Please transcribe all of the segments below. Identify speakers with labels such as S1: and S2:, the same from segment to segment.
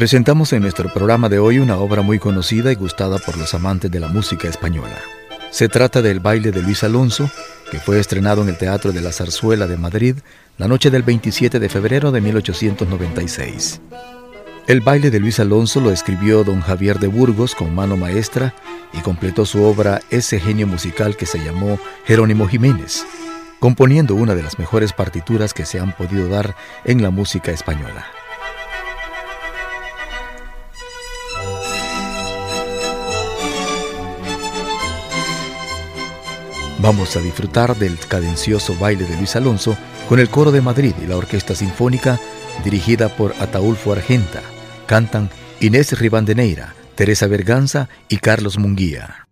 S1: Presentamos en nuestro programa de hoy una obra muy conocida y gustada por los amantes de la música española. Se trata del baile de Luis Alonso, que fue estrenado en el Teatro de la Zarzuela de Madrid la noche del 27 de febrero de 1896. El baile de Luis Alonso lo escribió don Javier de Burgos con mano maestra y completó su obra ese genio musical que se llamó Jerónimo Jiménez, componiendo una de las mejores partituras que se han podido dar en la música española. Vamos a disfrutar del cadencioso baile de Luis Alonso con el coro de Madrid y la Orquesta Sinfónica dirigida por Ataulfo Argenta. Cantan Inés Ribandeneira, Teresa Berganza y Carlos Munguía.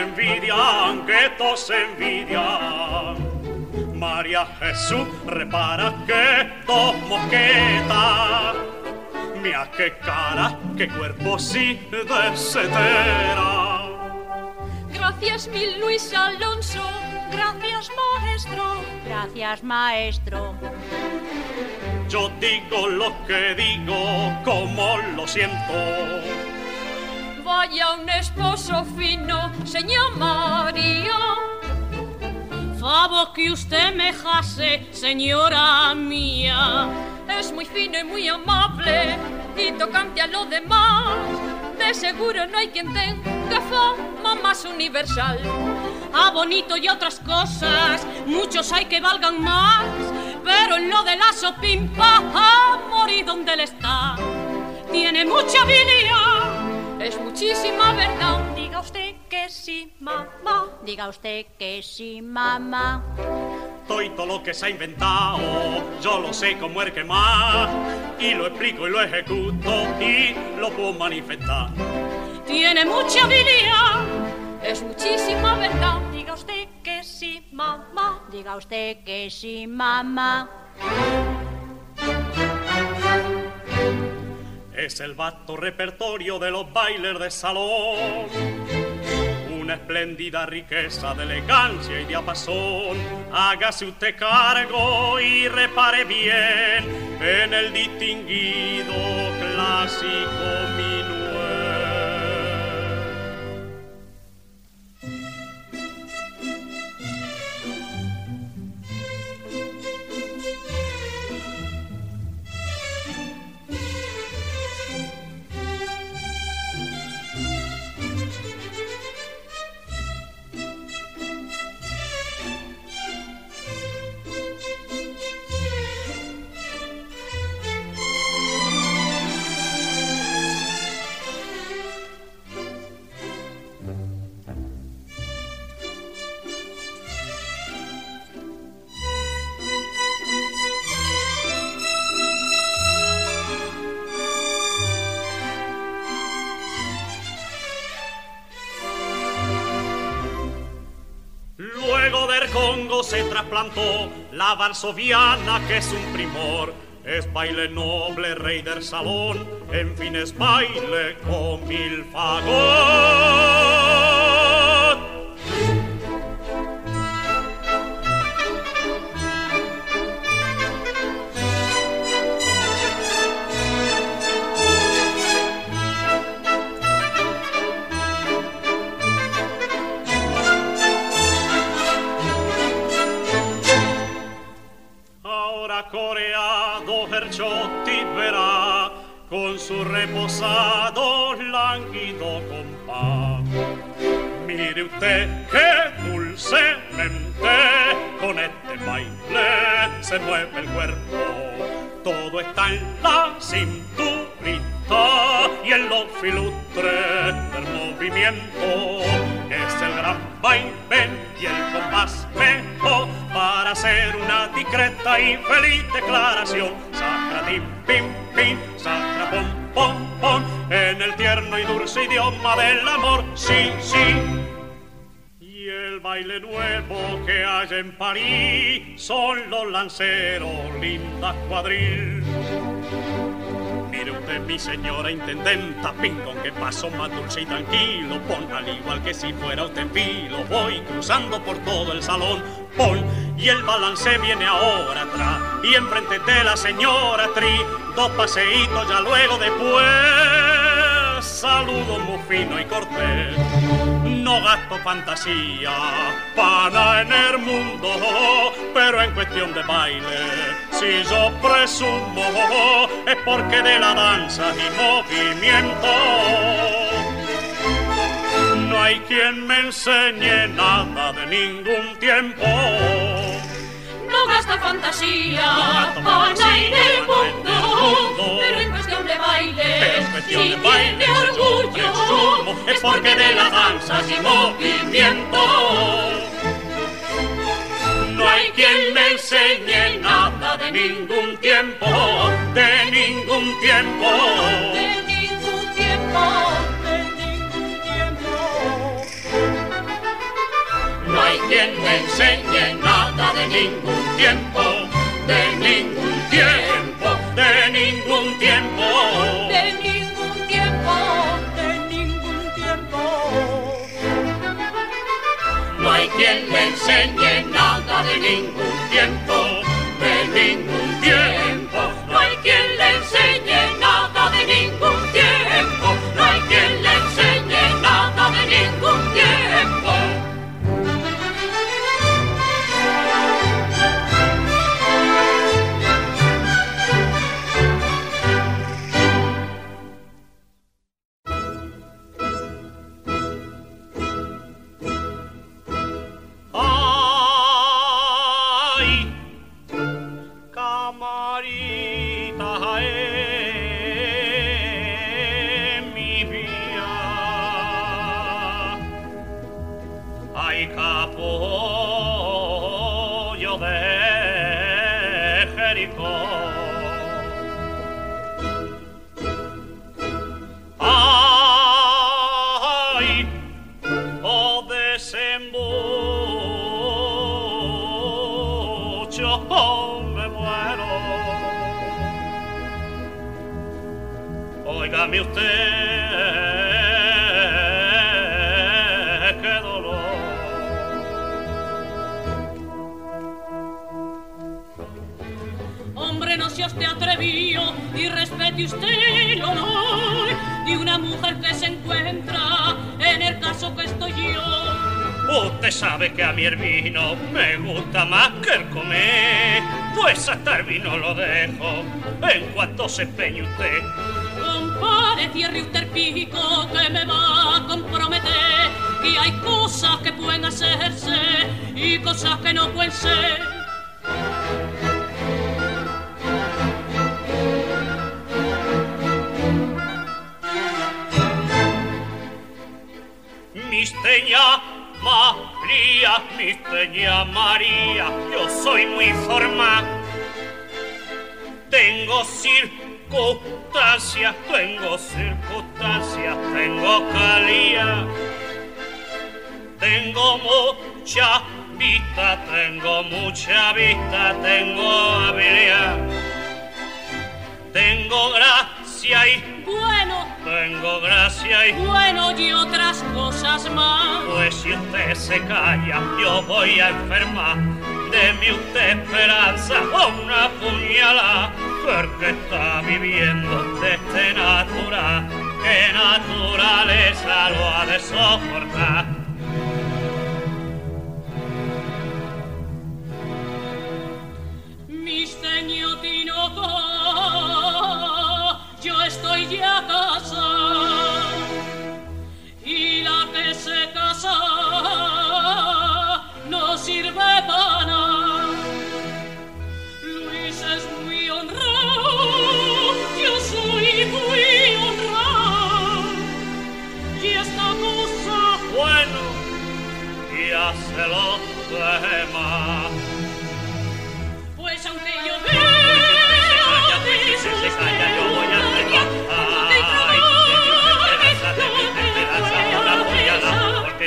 S2: Envidian, que todos envidian. María Jesús, repara que dos mosquetas. Mira qué cara, qué cuerpo sí desetera.
S3: Gracias mil Luis Alonso, gracias maestro,
S4: gracias maestro.
S2: Yo digo lo que digo, como lo siento
S3: vaya un esposo fino, señor María. Favor que usted me jase, señora mía. Es muy fino y muy amable y tocante a lo demás. De seguro no hay quien tenga fama más universal. A bonito y otras cosas, muchos hay que valgan más. Pero en lo de la sopimpa, a morir donde él está. Tiene mucha habilidad es muchísima verdad.
S4: Diga usted que sí, mamá. Diga usted que sí, mamá.
S2: Todo lo que se ha inventado, yo lo sé como el que más. Y lo explico y lo ejecuto y lo puedo manifestar.
S3: Tiene mucha habilidad, es muchísima verdad. Diga usted que sí, mamá.
S4: Diga usted que sí, mamá.
S2: Es el vasto repertorio de los bailes de salón. Una espléndida riqueza de elegancia y diapasón. Hágase usted cargo y repare bien en el distinguido clásico se la varsoviana que es un primor. Es baile noble, rey del salón, en fin es baile con mil fagot. Discreta y feliz declaración. Sacra pim pim, sacra pom pom pom, en el tierno y dulce idioma del amor, sí, sí. Y el baile nuevo que hay en París son los lanceros, lindas cuadril usted, mi señora intendenta, pin con que paso más dulce y tranquilo, pon al igual que si fuera usted filo, voy cruzando por todo el salón, pon, y el balance viene ahora atrás, y enfrente de la señora Tri, dos paseitos ya luego después, saludo muy fino y cortés no gasto fantasía para en el mundo, pero en cuestión de baile, si yo presumo, es porque de la danza y movimiento no hay quien me enseñe nada de ningún tiempo.
S3: No gasta fantasía, para en el mundo, pero en cuestión de baile, si tiene orgullo,
S2: es porque de la danza y movimiento. No hay quien me enseñe nada de ningún tiempo, de ningún tiempo,
S3: de ningún tiempo, de ningún tiempo.
S2: No hay quien me enseñe nada de ningún tiempo, de ningún tiempo, quien me enseñe nada de ningún tiempo, de ningún tiempo. No hay quien le enseñe desatar vino lo dejo en cuanto se empeñe usted.
S3: Compare, cierre usted pico que me va a comprometer. Y hay cosas que pueden hacerse y cosas que no pueden ser.
S2: Misteña María, Misteña María, yo soy muy formal tengo circunstancias, tengo circunstancias, tengo calía. Tengo mucha vista, tengo mucha vista, tengo habilidad. Tengo gracia y
S3: bueno.
S2: Tengo gracia y
S3: bueno y otras cosas más.
S2: Pues si usted se calla, yo voy a enfermar de mi usted esperanza o una puñalada, porque está viviendo de este natural, que naturaleza lo ha de soportar.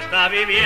S2: está viviendo.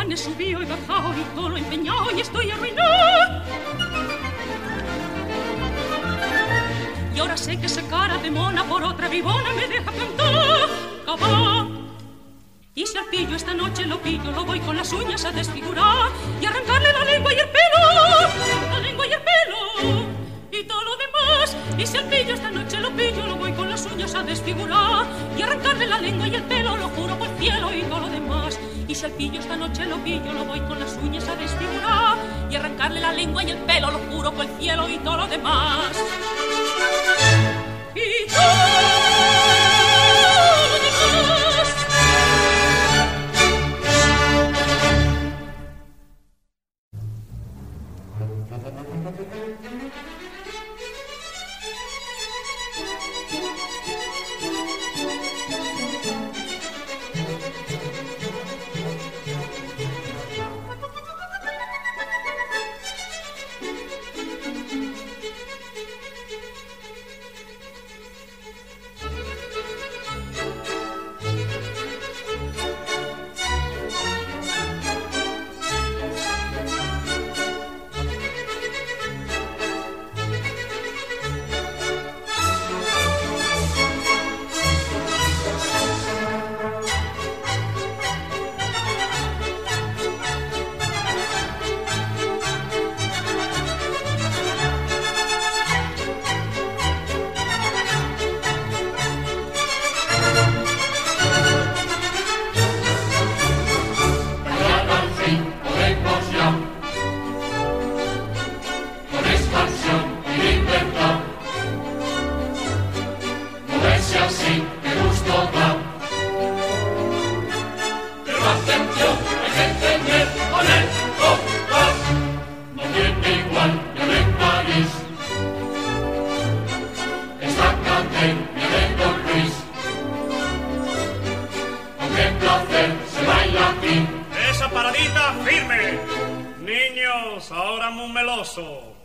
S3: Juan y bajado y todo lo empeñado y estoy arruinado. Y ahora sé que esa cara de mona por otra vivona me deja plantar. Cabá. Y si al pillo esta noche lo pillo, lo voy con las uñas a desfigurar y arrancarle la lengua y el pelo, la lengua y el pelo y todo lo demás. Y si al pillo esta noche lo pillo, lo voy con las uñas a desfigurar y arrancarle la lengua y el pelo, lo juro por el cielo y todo lo demás. Y si al pillo esta noche lo pillo, lo voy con las uñas a desfigurar y arrancarle la lengua y el pelo, lo juro por el cielo y todo lo demás. Y todo
S2: ahora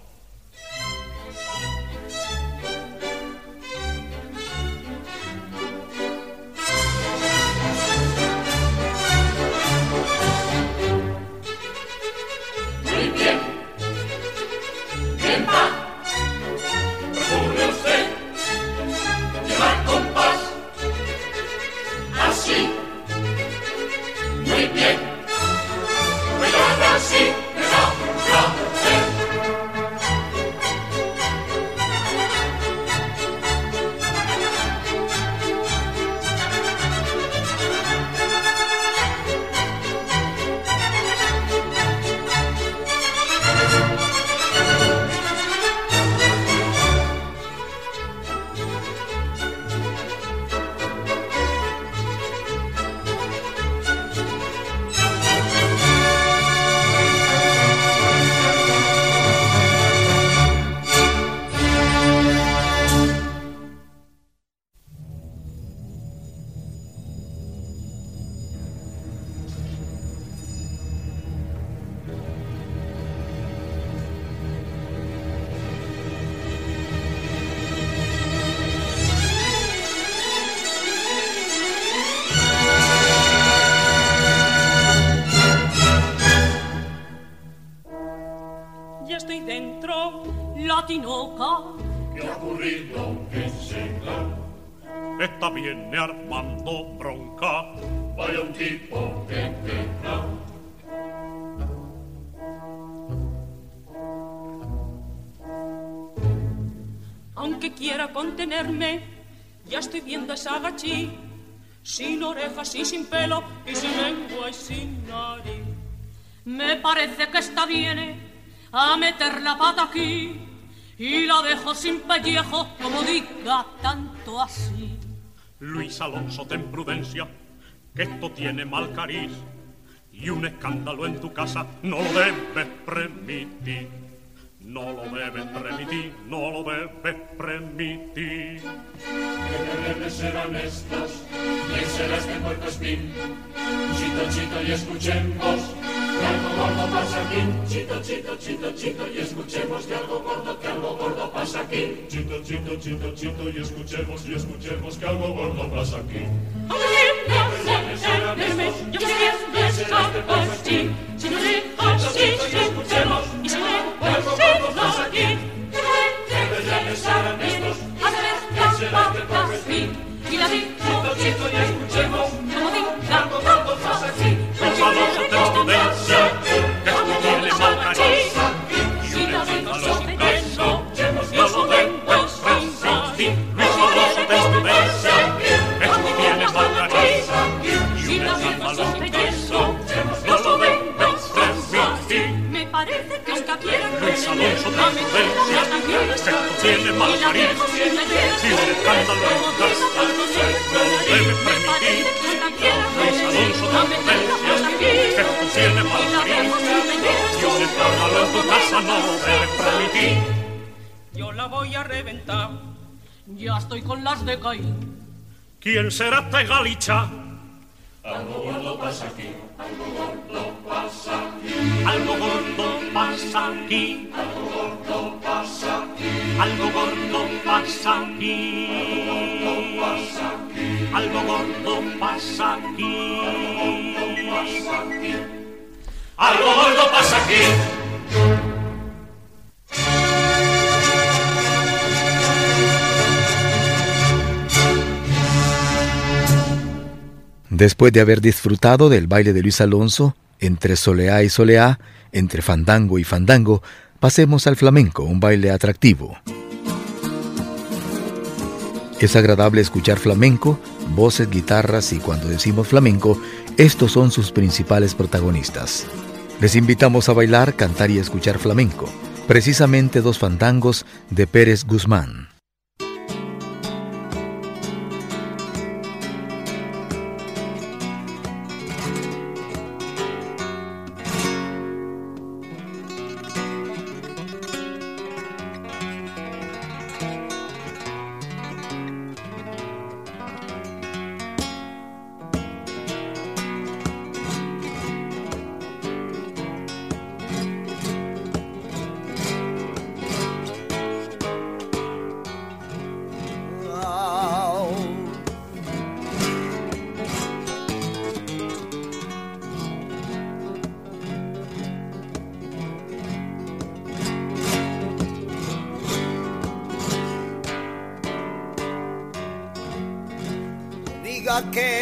S3: aunque quiera contenerme, ya estoy viendo esa gachí, sin orejas y sin pelo, y sin lengua y sin nariz. Me parece que está bien a meter la pata aquí y la dejo sin pellejo, como diga tanto así.
S2: Luis Alonso, ten prudencia, que esto tiene mal cariz y un escándalo en tu casa no lo debes permitir. No lo debes permitir, no lo debes permitir.
S5: Que debes ser honestos, bien será este puerto espín. Chito, chito y escuchemos que algo gordo pasa aquí. Chito, chito, chito, chito y escuchemos que algo gordo, que algo gordo pasa aquí. Chito, chito, chito, chito y escuchemos y escuchemos que algo gordo pasa aquí.
S3: Si no Ya estoy con las de Caín.
S2: ¿Quién será este galicha?
S5: Algo gordo pasa aquí, algo gordo pasa aquí,
S2: Algo gordo pasa aquí,
S5: algo gordo pasa aquí,
S2: algo gordo pasa aquí,
S5: pasa aquí,
S2: algo gordo pasa aquí,
S5: pasa aquí.
S2: algo gordo pasa aquí.
S1: Después de haber disfrutado del baile de Luis Alonso, entre soleá y soleá, entre fandango y fandango, pasemos al flamenco, un baile atractivo. Es agradable escuchar flamenco, voces, guitarras y cuando decimos flamenco, estos son sus principales protagonistas. Les invitamos a bailar, cantar y escuchar flamenco, precisamente dos fandangos de Pérez Guzmán.
S6: Que,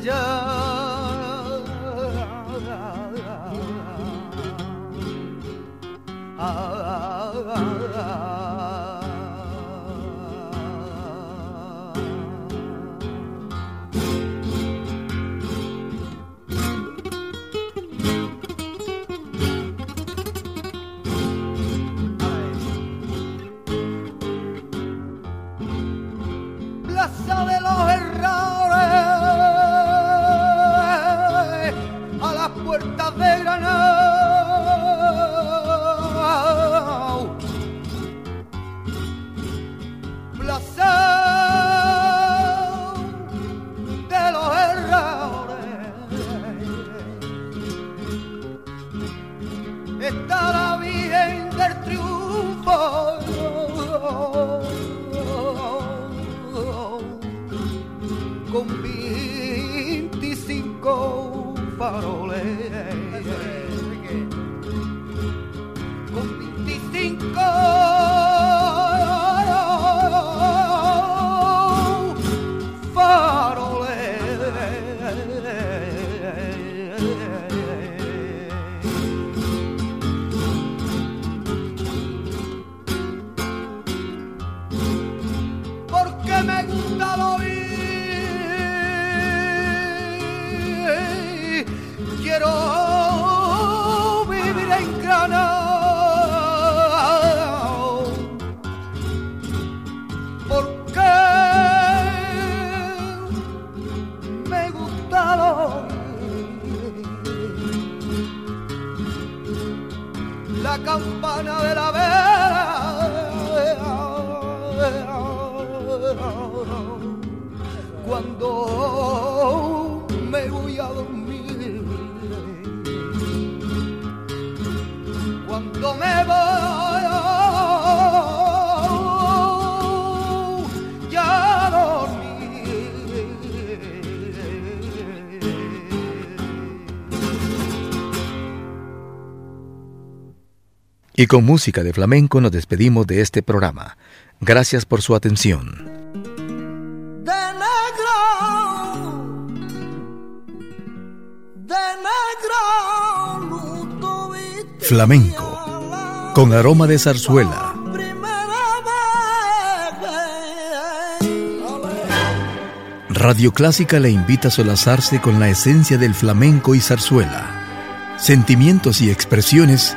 S7: Ya, tomorrow campana de la vera cuando me voy a dormir cuando me voy
S1: Y con música de flamenco nos despedimos de este programa. Gracias por su atención.
S7: de negro, de negro,
S1: Flamenco, con aroma de zarzuela. Radio Clásica le invita a solazarse con la esencia del flamenco y zarzuela. Sentimientos y expresiones